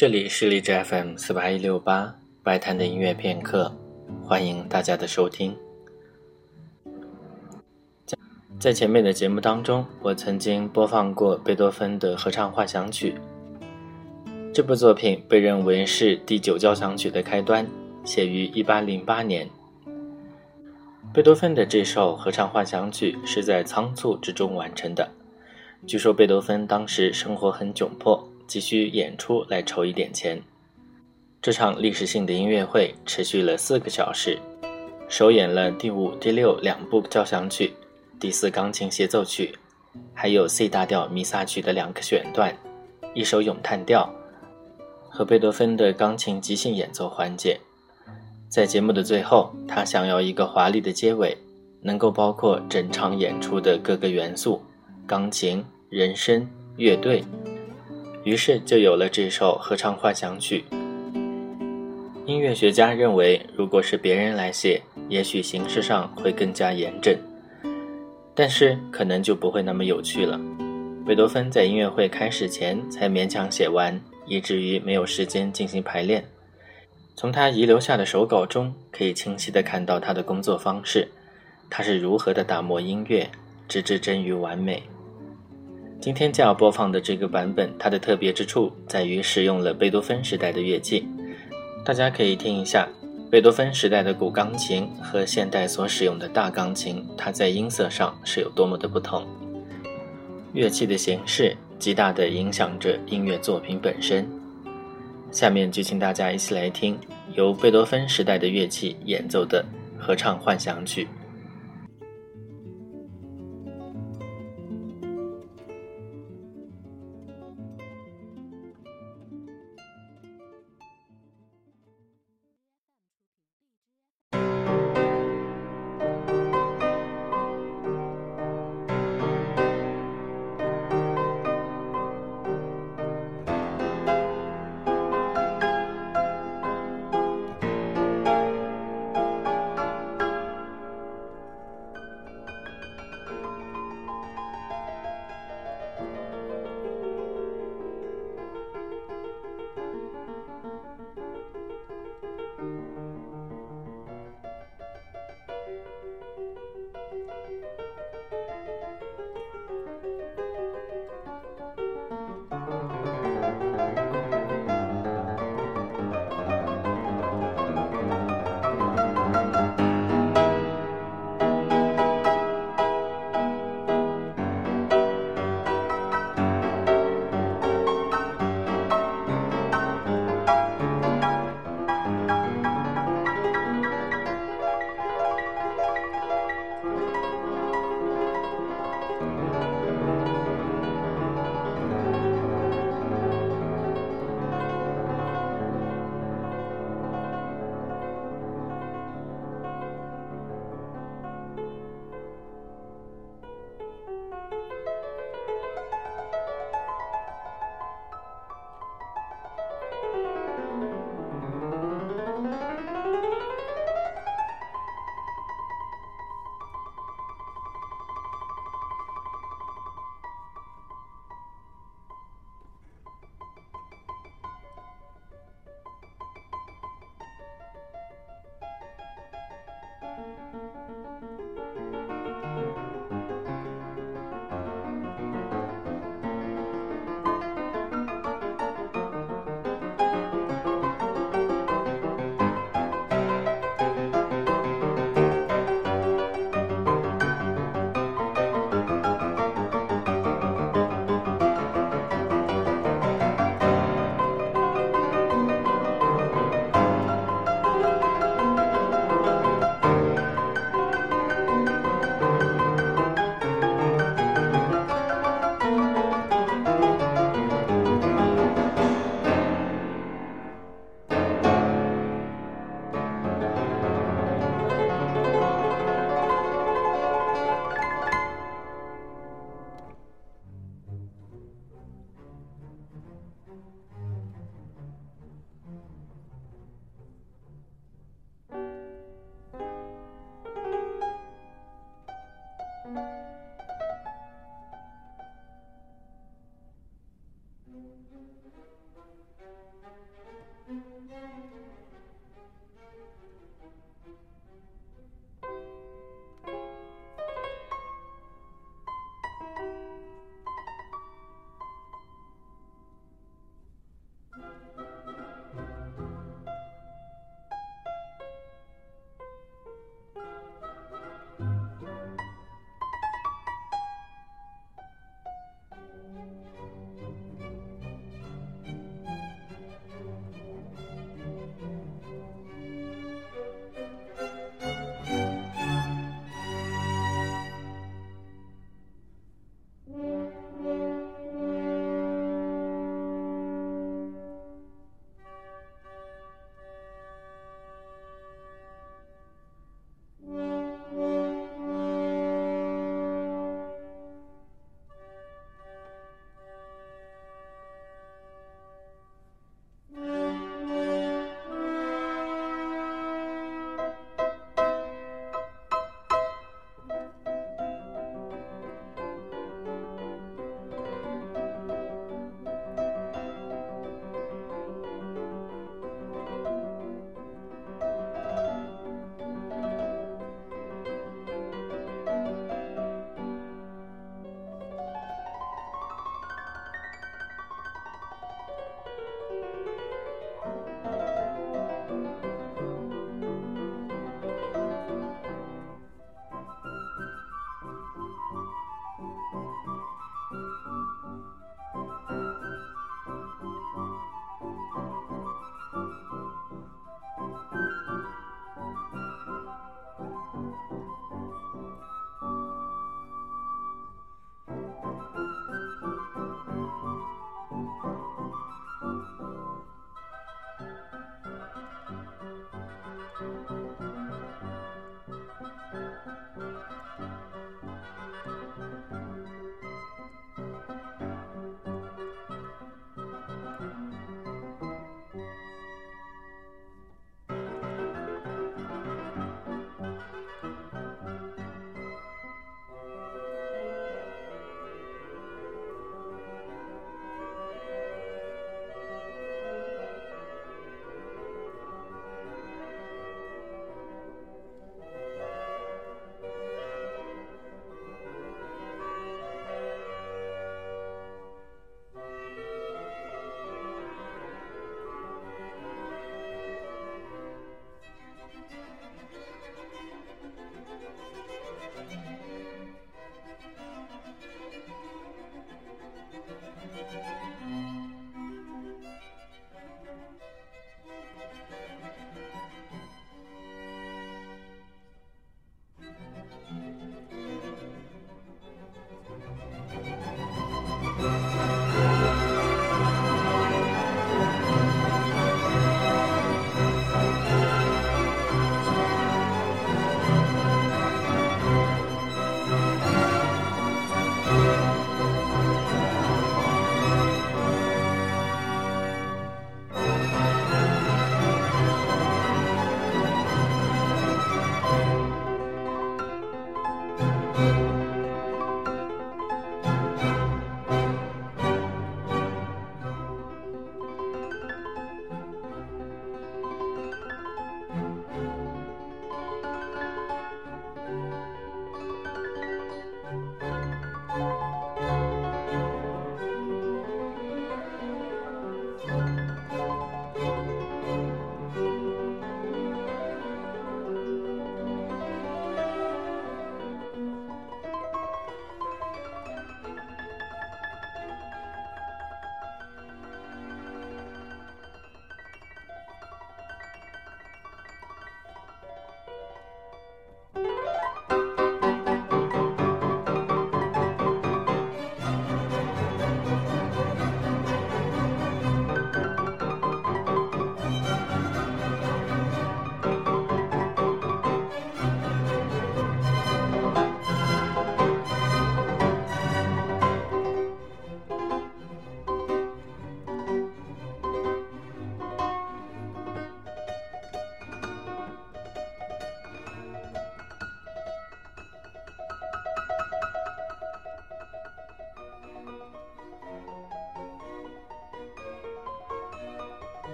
这里是荔枝 FM 四八一六八白谈的音乐片刻，欢迎大家的收听。在前面的节目当中，我曾经播放过贝多芬的合唱幻想曲。这部作品被认为是第九交响曲的开端，写于一八零八年。贝多芬的这首合唱幻想曲是在仓促之中完成的。据说贝多芬当时生活很窘迫，急需演出来筹一点钱。这场历史性的音乐会持续了四个小时，首演了第五、第六两部交响曲，第四钢琴协奏曲，还有 C 大调弥撒曲的两个选段，一首咏叹调，和贝多芬的钢琴即兴演奏环节。在节目的最后，他想要一个华丽的结尾，能够包括整场演出的各个元素。钢琴、人声、乐队，于是就有了这首合唱幻想曲。音乐学家认为，如果是别人来写，也许形式上会更加严整，但是可能就不会那么有趣了。贝多芬在音乐会开始前才勉强写完，以至于没有时间进行排练。从他遗留下的手稿中，可以清晰地看到他的工作方式，他是如何的打磨音乐，直至臻于完美。今天将要播放的这个版本，它的特别之处在于使用了贝多芬时代的乐器。大家可以听一下贝多芬时代的古钢琴和现代所使用的大钢琴，它在音色上是有多么的不同。乐器的形式极大地影响着音乐作品本身。下面就请大家一起来听由贝多芬时代的乐器演奏的合唱幻想曲。